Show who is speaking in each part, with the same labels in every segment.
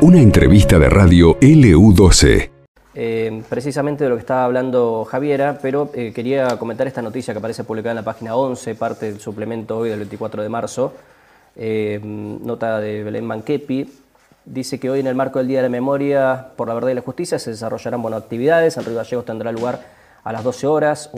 Speaker 1: Una entrevista de radio LU12.
Speaker 2: Eh, precisamente de lo que estaba hablando Javiera, pero eh, quería comentar esta noticia que aparece publicada en la página 11, parte del suplemento hoy del 24 de marzo, eh, nota de Belén Manquepi, dice que hoy en el marco del Día de la Memoria por la Verdad y la Justicia se desarrollarán bueno, actividades, en Río Gallegos tendrá lugar a las 12 horas,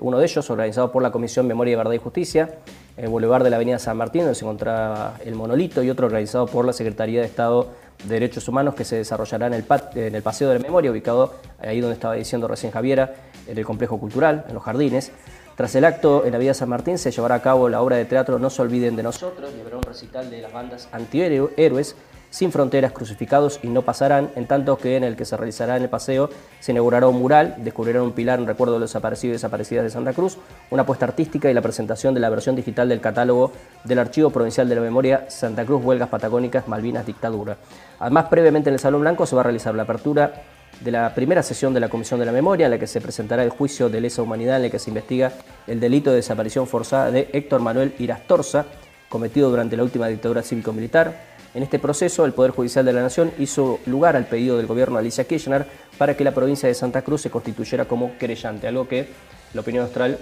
Speaker 2: uno de ellos organizado por la Comisión Memoria, Verdad y Justicia, en el Boulevard de la Avenida San Martín, donde se encontraba el monolito, y otro organizado por la Secretaría de Estado de Derechos Humanos, que se desarrollará en el, Paseo de la Memoria, ubicado ahí donde estaba diciendo recién Javiera, en el Complejo Cultural, en los jardines. Tras el acto en la Avenida San Martín se llevará a cabo la obra de teatro No se olviden de nosotros y habrá un recital de las bandas antihéroes sin fronteras, crucificados y no pasarán, en tanto que en el que se realizará en el paseo se inaugurará un mural, descubrirán un pilar en recuerdo de los desaparecidos y desaparecidas de Santa Cruz, una apuesta artística y la presentación de la versión digital del catálogo del Archivo Provincial de la Memoria Santa Cruz, Huelgas Patagónicas, Malvinas, Dictadura. Además, previamente en el Salón Blanco se va a realizar la apertura de la primera sesión de la Comisión de la Memoria, en la que se presentará el juicio de lesa humanidad en el que se investiga el delito de desaparición forzada de Héctor Manuel Irastorza, cometido durante la última dictadura cívico-militar. En este proceso, el Poder Judicial de la Nación hizo lugar al pedido del gobierno de Alicia Kirchner para que la provincia de Santa Cruz se constituyera como querellante, algo que la opinión austral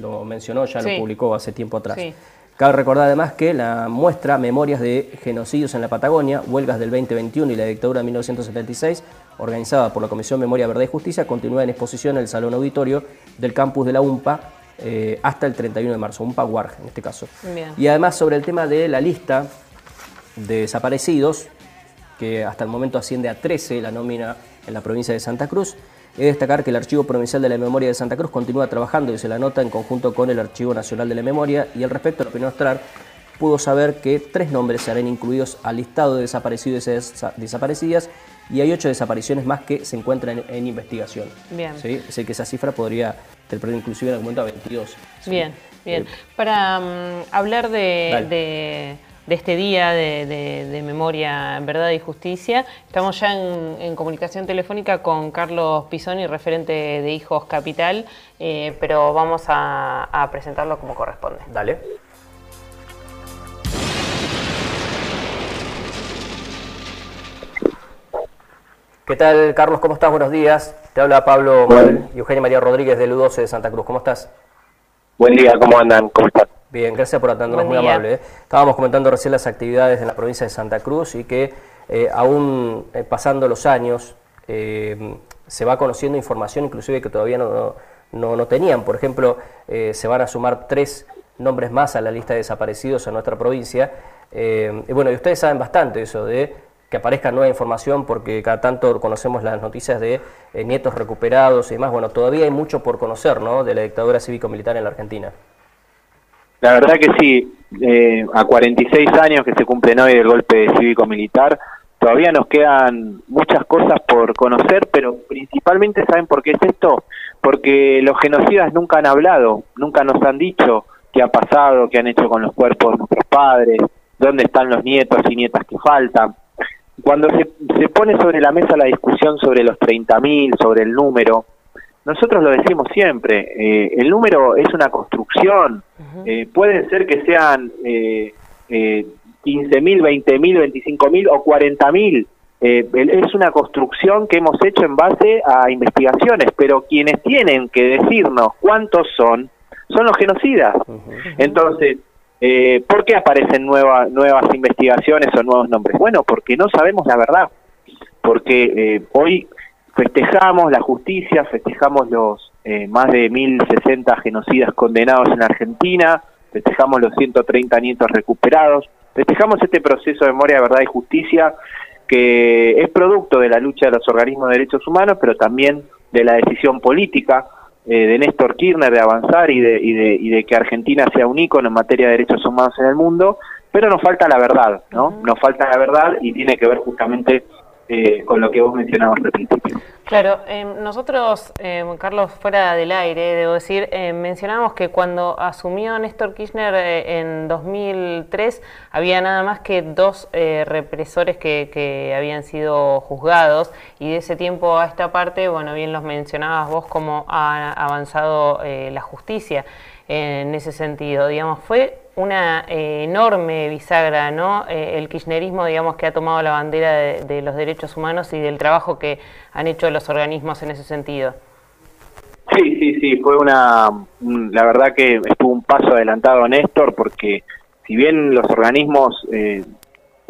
Speaker 2: lo mencionó, ya lo publicó hace tiempo atrás. Cabe recordar además que la muestra Memorias de Genocidios en la Patagonia, Huelgas del 2021 y la dictadura de 1976, organizada por la Comisión Memoria, Verdad y Justicia, continúa en exposición en el Salón Auditorio del campus de la UMPA eh, hasta el 31 de marzo, UMPA WARG en este caso. Y además sobre el tema de la lista de desaparecidos, que hasta el momento asciende a 13 la nómina en la provincia de Santa Cruz. He de destacar que el Archivo Provincial de la Memoria de Santa Cruz continúa trabajando y se la nota en conjunto con el Archivo Nacional de la Memoria y al respecto la opinión austral pudo saber que tres nombres serán incluidos al listado de desaparecidos y desaparecidas y hay ocho desapariciones más que se encuentran en, investigación. Bien. ¿Sí? Es que esa cifra podría tener inclusive en algún momento a 22.
Speaker 3: Bien, bien. Eh, Para mm, hablar de de este día de, memoria, verdad y justicia. Estamos ya en, comunicación telefónica con Carlos Pisoni, referente de Hijos Capital, eh, pero vamos a, presentarlo como corresponde.
Speaker 2: Dale. ¿Qué tal, Carlos? ¿Cómo estás? Buenos días. Te habla Pablo y Eugenia María Rodríguez del U12 de Santa Cruz. ¿Cómo estás?
Speaker 4: Buen día, ¿cómo andan? ¿Cómo estás?
Speaker 2: Bien, gracias por atendernos, muy amable. ¿eh? Estábamos comentando recién las actividades en la provincia de Santa Cruz y que eh, aún eh, pasando los años se va conociendo información inclusive que todavía no, no, tenían. Por ejemplo, se van a sumar tres nombres más a la lista de desaparecidos en nuestra provincia. y bueno, y ustedes saben bastante eso de que aparezca nueva información porque cada tanto conocemos las noticias de nietos recuperados y demás. Bueno, todavía hay mucho por conocer ¿no? de la dictadura cívico-militar en la Argentina.
Speaker 4: La verdad que sí, eh, a 46 años que se cumplen hoy del golpe cívico-militar, todavía nos quedan muchas cosas por conocer, pero principalmente saben por qué es esto, porque los genocidas nunca han hablado, nunca nos han dicho qué ha pasado, qué han hecho con los cuerpos de nuestros padres, dónde están los nietos y nietas que faltan. Cuando se, se pone sobre la mesa la discusión sobre los 30.000, sobre el número, nosotros lo decimos siempre, eh, el número es una construcción, eh, pueden ser que sean eh, eh, 15.000, 20.000, 25.000 o 40.000, eh, es una construcción que hemos hecho en base a investigaciones, pero quienes tienen que decirnos cuántos son, son los genocidas. Entonces, eh, ¿por qué aparecen nuevas investigaciones o nuevos nombres? Bueno, porque no sabemos la verdad, porque hoy festejamos la justicia, festejamos los eh, más de 1.060 genocidas condenados en Argentina, festejamos los 130 nietos recuperados, festejamos este proceso de memoria, verdad y justicia que es producto de la lucha de los organismos de derechos humanos, pero también de la decisión política eh, de Néstor Kirchner de avanzar y de, y, de, y de que Argentina sea un ícono en materia de derechos humanos en el mundo, pero nos falta la verdad, ¿no? Nos falta la verdad y tiene que ver justamente eh, con lo que vos mencionabas al.
Speaker 3: Claro, em, nosotros, em, Carlos, fuera del aire, debo decir, eh, mencionamos que cuando asumió Néstor Kirchner eh, en 2003 había nada más que dos represores que, que, habían sido juzgados y de ese tiempo a esta parte, bueno, bien los mencionabas vos, cómo ha avanzado la justicia. en ese sentido. Digamos, fue una eh, enorme bisagra, ¿no? Eh, el kirchnerismo, digamos, que ha tomado la bandera de, los derechos humanos y del trabajo que han hecho los organismos en ese sentido.
Speaker 4: Sí, sí, sí, fue una, la verdad que estuvo un paso adelantado Néstor, porque si bien los organismos eh,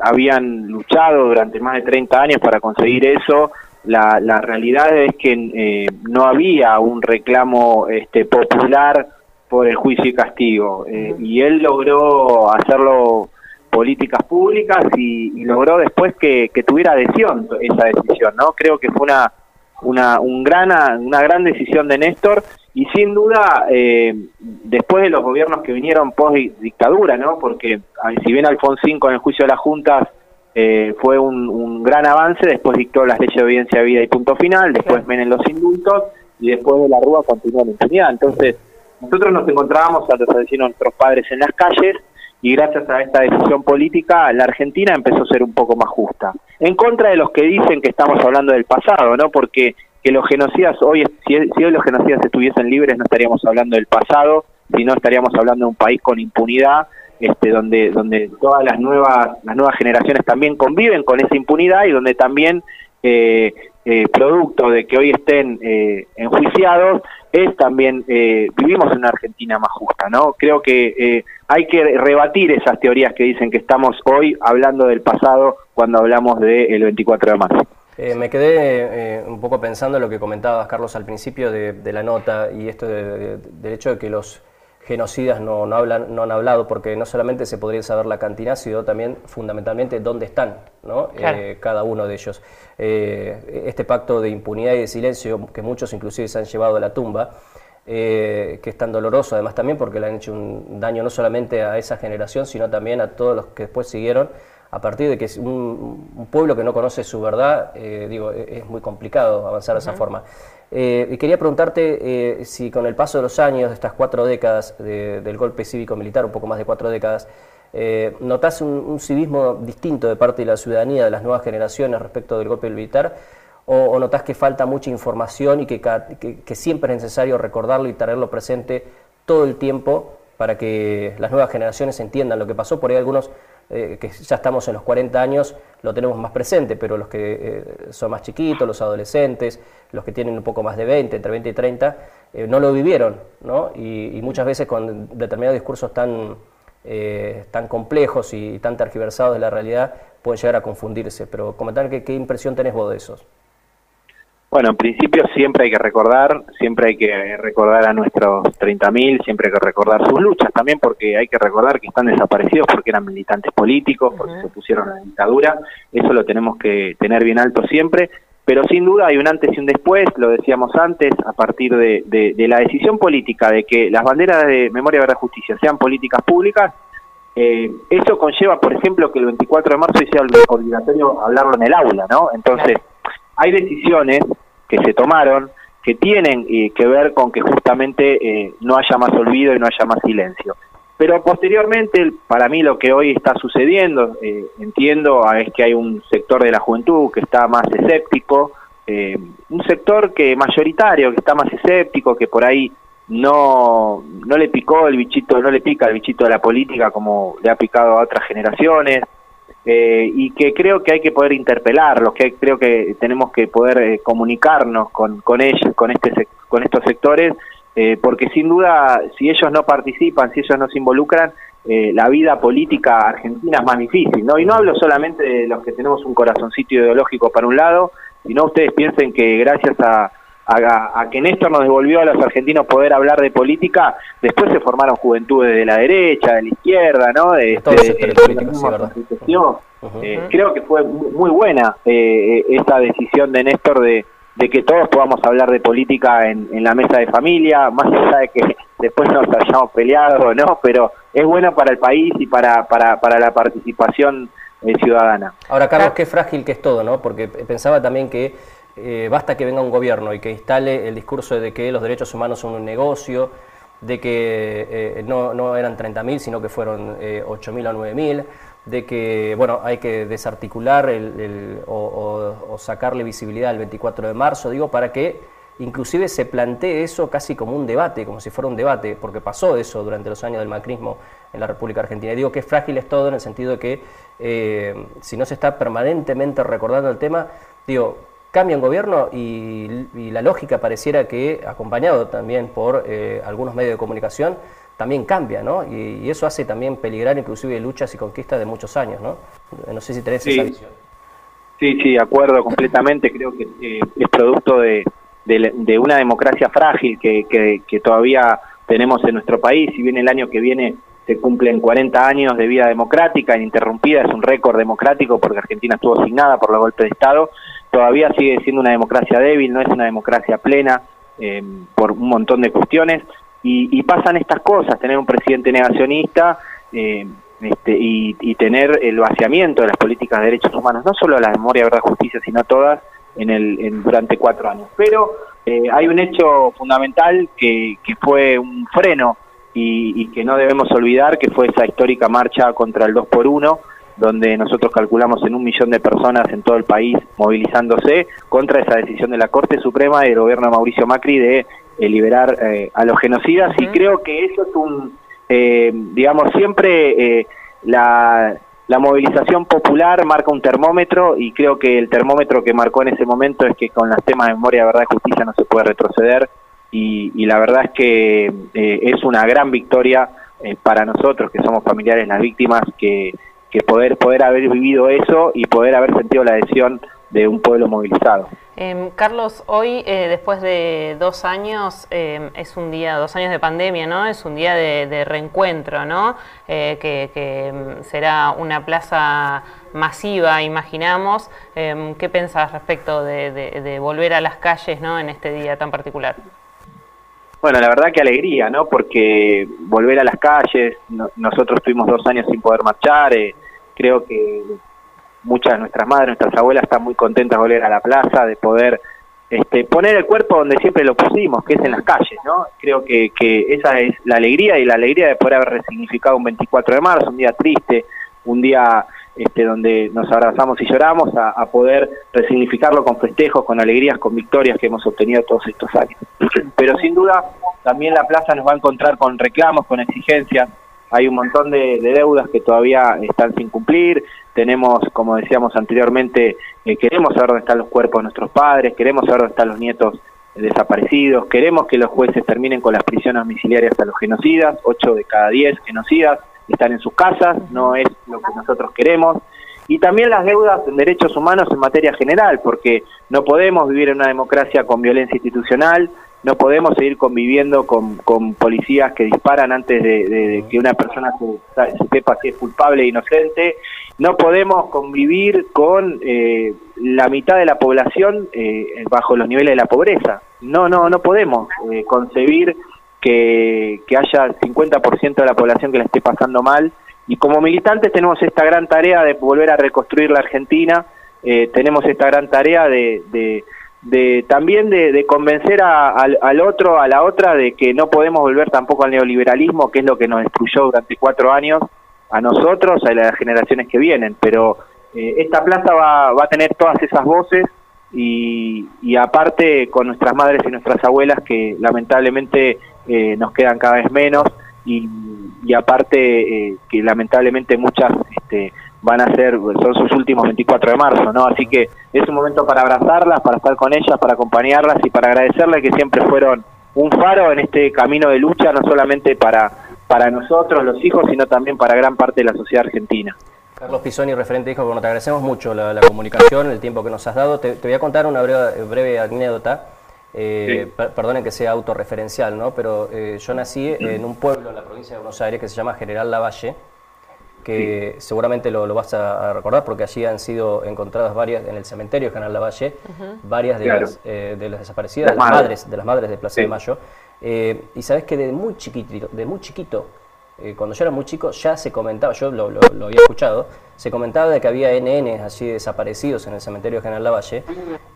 Speaker 4: habían luchado durante más de 30 años para conseguir eso, la, realidad es que no había un reclamo este, popular por el juicio y castigo. Eh, y él logró hacerlo políticas públicas y, logró después que, tuviera adhesión esa decisión, ¿no? Creo que fue una, una, un gran, una gran decisión de Néstor y sin duda eh, después de los gobiernos que vinieron post dictadura, ¿no? Porque si bien Alfonsín con el juicio de las juntas eh, fue un, gran avance, después dictó las leyes de de vida y punto final, después vienen los indultos y después de la Rúa continuó la impunidad. Entonces, nosotros nos encontrábamos a los asesinos nuestros padres en las calles y gracias a esta decisión política la Argentina empezó a ser un poco más justa. En contra de los que dicen que estamos hablando del pasado, ¿no? Porque que los genocidas hoy, si, hoy los genocidas estuviesen libres no estaríamos hablando del pasado, sino estaríamos hablando de un país con impunidad, este, donde donde todas las nuevas las nuevas generaciones también conviven con esa impunidad y donde también eh, eh, producto de que hoy estén eh, enjuiciados es también eh, vivimos en una Argentina más justa, ¿no? Creo que hay que rebatir esas teorías que dicen que estamos hoy hablando del pasado cuando hablamos del 24 de marzo.
Speaker 2: Me quedé un poco pensando en lo que comentabas, Carlos, al principio de, la nota y esto del hecho de que los genocidas no, hablan, no han hablado, porque no solamente se podría saber la cantidad, sino también fundamentalmente dónde están ¿no? cada uno de ellos. este pacto de impunidad y de silencio, que muchos inclusive se han llevado a la tumba, eh, que es tan doloroso además también porque le han hecho un daño no solamente a esa generación, sino también a todos los que después siguieron, a partir de que un, un pueblo que no conoce su verdad, eh, digo, e, es muy complicado avanzar de esa forma. Eh, y quería preguntarte si con el paso de los años, de estas cuatro décadas del golpe cívico-militar, un poco más de cuatro décadas, ¿notás un, civismo distinto de parte de la ciudadanía, de las nuevas generaciones respecto del golpe militar? o, notas que falta mucha información y que, que, siempre es necesario recordarlo y tenerlo presente todo el tiempo para que las nuevas generaciones entiendan lo que pasó. Por ahí algunos eh, que ya estamos en los 40 años lo tenemos más presente, pero los que eh, son más chiquitos, los adolescentes, los que tienen un poco más de 20, entre 20 y 30, eh, no lo vivieron, ¿no? Y, muchas veces con determinados discursos tan, tan complejos y tan tergiversados de la realidad pueden llegar a confundirse. Pero comentar qué impresión tenés vos de esos.
Speaker 4: Bueno, en principio siempre hay que recordar, siempre hay que recordar a nuestros 30.000, siempre hay que recordar sus luchas también, porque hay que recordar que están desaparecidos porque eran militantes políticos, porque se pusieron a la dictadura, eso lo tenemos que tener bien alto siempre, pero sin duda hay un antes y un después, lo decíamos antes, a partir de, la decisión política de que las banderas de memoria, verdad, justicia sean políticas públicas, eh, eso conlleva, por ejemplo, que el 24 de marzo sea obligatorio hablarlo en el aula, ¿no? Entonces, hay decisiones que se tomaron que tienen eh, que ver con que justamente eh, no haya más olvido y no haya más silencio. Pero posteriormente, para mí lo que hoy está sucediendo, eh, entiendo, es que hay un sector de la juventud que está más escéptico, un sector que mayoritario, que está más escéptico, que por ahí no, no le picó el bichito, no le pica el bichito de la política como le ha picado a otras generaciones, eh, y que creo que hay que poder interpelarlos, que creo que tenemos que poder eh, comunicarnos con, con ellos, con, este, con estos sectores, eh, porque sin duda, si ellos no participan, si ellos no se involucran, la vida política argentina es más difícil, ¿no? Y no hablo solamente de los que tenemos un corazoncito ideológico para un lado, sino ustedes piensen que gracias a, a, que Néstor nos devolvió a los argentinos poder hablar de política, después se formaron juventudes de la derecha, de la izquierda, ¿no? De, este, eh, creo que fue muy buena eh, esta decisión de Néstor de, que todos podamos hablar de política en, la mesa de familia, más allá de que después nos hayamos peleado, ¿no? Pero es bueno para el país y para, para, para la participación eh, ciudadana.
Speaker 2: Ahora, Carlos, qué frágil que es todo, ¿no? Porque pensaba también que eh, basta que venga un gobierno y que instale el discurso de que los derechos humanos son un negocio, de que eh, no, no, eran 30.000, sino que fueron eh, 8.000 o 9.000, de que bueno, hay que desarticular el, o, sacarle visibilidad al 24 de marzo, digo, para que inclusive se plantee eso casi como un debate, como si fuera un debate, porque pasó eso durante los años del macrismo en la República Argentina. Y digo que frágil es todo en el sentido de que eh, si no se está permanentemente recordando el tema, digo, cambia un gobierno y, la lógica pareciera que, acompañado también por eh, algunos medios de comunicación, también cambia, ¿no? Y, eso hace también peligrar inclusive luchas y conquistas de muchos años, ¿no? No sé si tenés esa visión.
Speaker 4: Sí, sí, de acuerdo completamente. Creo que eh, es producto de, de, una democracia frágil que, que, todavía tenemos en nuestro país. Si bien el año que viene se cumplen 40 años de vida democrática ininterrumpida, es un récord democrático porque Argentina estuvo asignada por los golpes de Estado, todavía sigue siendo una democracia débil, no es una democracia plena eh, por un montón de cuestiones. Y, pasan estas cosas, tener un presidente negacionista eh, este, y, tener el vaciamiento de las políticas de derechos humanos, no solo la memoria, verdad, justicia, sino todas, en el, durante cuatro años. Pero eh, hay un hecho fundamental que, que fue un freno y, y, que no debemos olvidar, que fue esa histórica marcha contra el 2 por 1 donde nosotros calculamos en un millón de personas en todo el país movilizándose contra esa decisión de la Corte Suprema y del gobierno de Mauricio Macri de eh, liberar eh, a los genocidas. Y creo que eso es un, digamos, siempre la, la movilización popular marca un termómetro y creo que el termómetro que marcó en ese momento es que con los temas de memoria, verdad y justicia no se puede retroceder y, la verdad es que eh, es una gran victoria eh, para nosotros que somos familiares de las víctimas que, que poder, poder haber vivido eso y poder haber sentido la adhesión de un pueblo movilizado.
Speaker 3: Em, Carlos, hoy, eh, después de dos años, em, es un día, dos años de pandemia, ¿no? Es un día de, reencuentro, ¿no? Eh, que, em, será una plaza masiva, imaginamos. ¿Qué pensás respecto de, volver a las calles, ¿no? En este día tan particular.
Speaker 4: Bueno, la verdad que alegría, ¿no? Porque volver a las calles, nosotros tuvimos dos años sin poder marchar, eh, creo que muchas de nuestras madres, nuestras abuelas están muy contentas de volver a la plaza, de poder este, poner el cuerpo donde siempre lo pusimos, que es en las calles, ¿no? Creo que, que esa es la alegría y la alegría de poder haber resignificado un 24 de marzo, un día triste, un día este, donde nos abrazamos y lloramos, a, poder resignificarlo con festejos, con alegrías, con victorias que hemos obtenido todos estos años. Pero sin duda, también la plaza nos va a encontrar con reclamos, con exigencias, hay un montón de, deudas que todavía están sin cumplir, tenemos, como decíamos anteriormente, eh, queremos saber dónde están los cuerpos de nuestros padres, queremos saber dónde están los nietos desaparecidos, queremos que los jueces terminen con las prisiones domiciliarias a los genocidas, 8 de cada 10 genocidas están en sus casas, no es lo que nosotros queremos, y también las deudas en derechos humanos en materia general, porque no podemos vivir en una democracia con violencia institucional, no podemos seguir conviviendo con, con policías que disparan antes de, que una persona se, sepa si es culpable e inocente. No podemos convivir con eh, la mitad de la población eh, bajo los niveles de la pobreza. No, no, no podemos eh, concebir que, que haya 50% de la población que la esté pasando mal. Y como militantes tenemos esta gran tarea de volver a reconstruir la Argentina, tenemos esta gran tarea de de también de, convencer al, otro, a la otra, de que no podemos volver tampoco al neoliberalismo, que es lo que nos destruyó durante cuatro años, a nosotros, a las generaciones que vienen. Pero eh, esta plaza va, va, a tener todas esas voces y, y, aparte con nuestras madres y nuestras abuelas que lamentablemente eh, nos quedan cada vez menos y, y aparte eh, que lamentablemente muchas... Este, van a ser, son sus últimos 24 de marzo, ¿no? Así que es un momento para abrazarlas, para estar con ellas, para acompañarlas y para agradecerles que siempre fueron un faro en este camino de lucha, no solamente para, para nosotros, los hijos, sino también para gran parte de la sociedad argentina.
Speaker 2: Carlos Pisoni, referente, dijo, bueno, te agradecemos mucho la, comunicación, el tiempo que nos has dado. Te, voy a contar una breve, anécdota. Eh, perdonen que sea autorreferencial, ¿no? Pero eh, yo nací en un pueblo en la provincia de Buenos Aires que se llama General Lavalle, que seguramente lo, vas a, recordar porque allí han sido encontradas varias, en el cementerio de General Lavalle, varias de, las, eh, de las desaparecidas, de las madres, de las madres de Plaza de Mayo. Eh, y sabes que de muy chiquito, de muy chiquito, eh, cuando yo era muy chico, ya se comentaba, yo lo, había escuchado, se comentaba de que había NN así desaparecidos en el cementerio General Lavalle.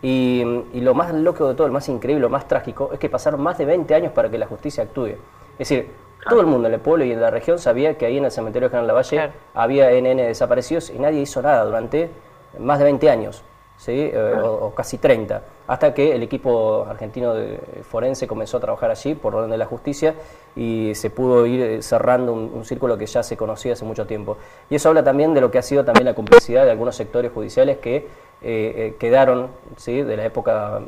Speaker 2: Y, y lo más loco de todo, lo más increíble, lo más trágico, es que pasaron más de 20 años para que la justicia actúe. Es decir, todo el mundo en el pueblo y en la región sabía que ahí en el cementerio General Lavalle había NN desaparecidos y nadie hizo nada durante más de 20 años. ¿Sí? o, casi 30, hasta que el equipo argentino de forense comenzó a trabajar allí por orden de la justicia y se pudo ir cerrando un, círculo que ya se conocía hace mucho tiempo. Y eso habla también de lo que ha sido también la complicidad de algunos sectores judiciales que eh, quedaron ¿sí? de la época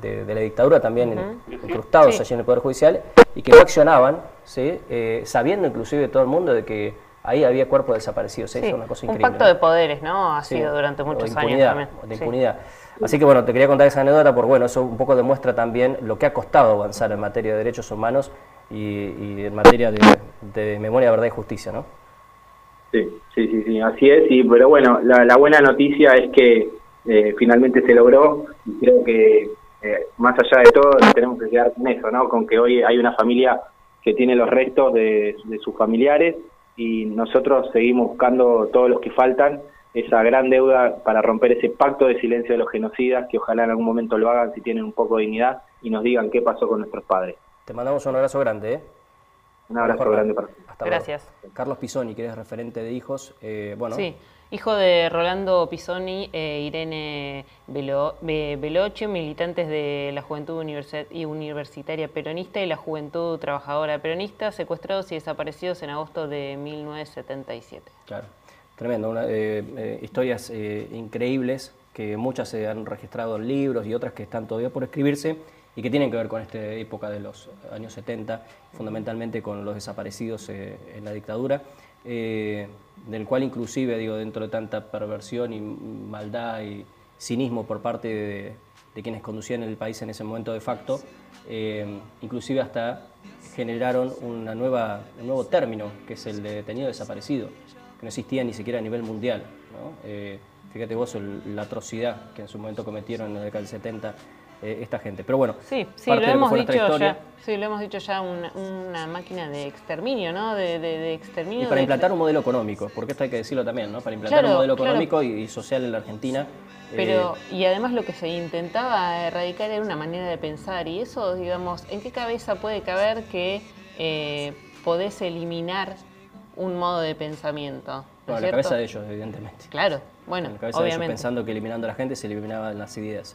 Speaker 2: de, la dictadura también incrustados allí en el Poder Judicial y que no accionaban, ¿sí? sabiendo inclusive todo el mundo de que ahí había cuerpos desaparecidos.
Speaker 3: ¿eh? una cosa increíble. Un pacto de poderes, ¿no? Ha sido durante muchos años también.
Speaker 2: De impunidad. Así que bueno, te quería contar esa anécdota porque bueno, eso un poco demuestra también lo que ha costado avanzar en materia de derechos humanos y, en materia de, memoria, verdad y justicia, ¿no?
Speaker 4: Sí, sí, sí, sí, así es. Y, pero bueno, la, buena noticia es que eh, finalmente se logró y creo que eh, más allá de todo tenemos que quedar con eso, ¿no? Con que hoy hay una familia que tiene los restos de sus familiares y nosotros seguimos buscando todos los que faltan esa gran deuda para romper ese pacto de silencio de los genocidas, que ojalá en algún momento lo hagan si tienen un poco de dignidad y nos digan qué pasó con nuestros padres.
Speaker 2: Te mandamos un abrazo grande. ¿eh?
Speaker 4: Un abrazo grande para ti.
Speaker 3: Gracias.
Speaker 2: Carlos Pisoni, que eres referente de hijos. Eh, bueno,
Speaker 3: sí. Hijo de Rolando Pisoni e Irene Veloche, militantes de la Juventud Universitaria Peronista y la Juventud Trabajadora Peronista, secuestrados y desaparecidos en agosto de 1977.
Speaker 2: Claro, tremendo. Eh, eh, historias eh, increíbles que muchas se han registrado en libros y otras que están todavía por escribirse y que tienen que ver con esta época de los años 70, fundamentalmente con los desaparecidos en la dictadura eh, del cual inclusive, digo, dentro de tanta perversión y maldad y cinismo por parte de, quienes conducían el país en ese momento de facto, eh, inclusive hasta generaron una un nuevo término, que es el de detenido desaparecido, que no existía ni siquiera a nivel mundial. Eh, fíjate vos la atrocidad que en su momento cometieron en la década del 70 eh, esta gente. Pero bueno,
Speaker 3: sí, sí, lo hemos dicho ya, sí, lo hemos dicho ya, una, máquina de exterminio, ¿no? De, exterminio.
Speaker 2: Y para implantar un modelo económico, porque esto hay que decirlo también, ¿no? Para implantar un modelo económico y, social en la Argentina.
Speaker 3: Pero, eh, y además lo que se intentaba erradicar era una manera de pensar, y eso, digamos, ¿en qué cabeza puede caber que eh, podés eliminar un modo de pensamiento?
Speaker 2: ¿no la cabeza de ellos, evidentemente.
Speaker 3: Claro, bueno, la cabeza De ellos
Speaker 2: pensando que eliminando a la gente se eliminaban las ideas.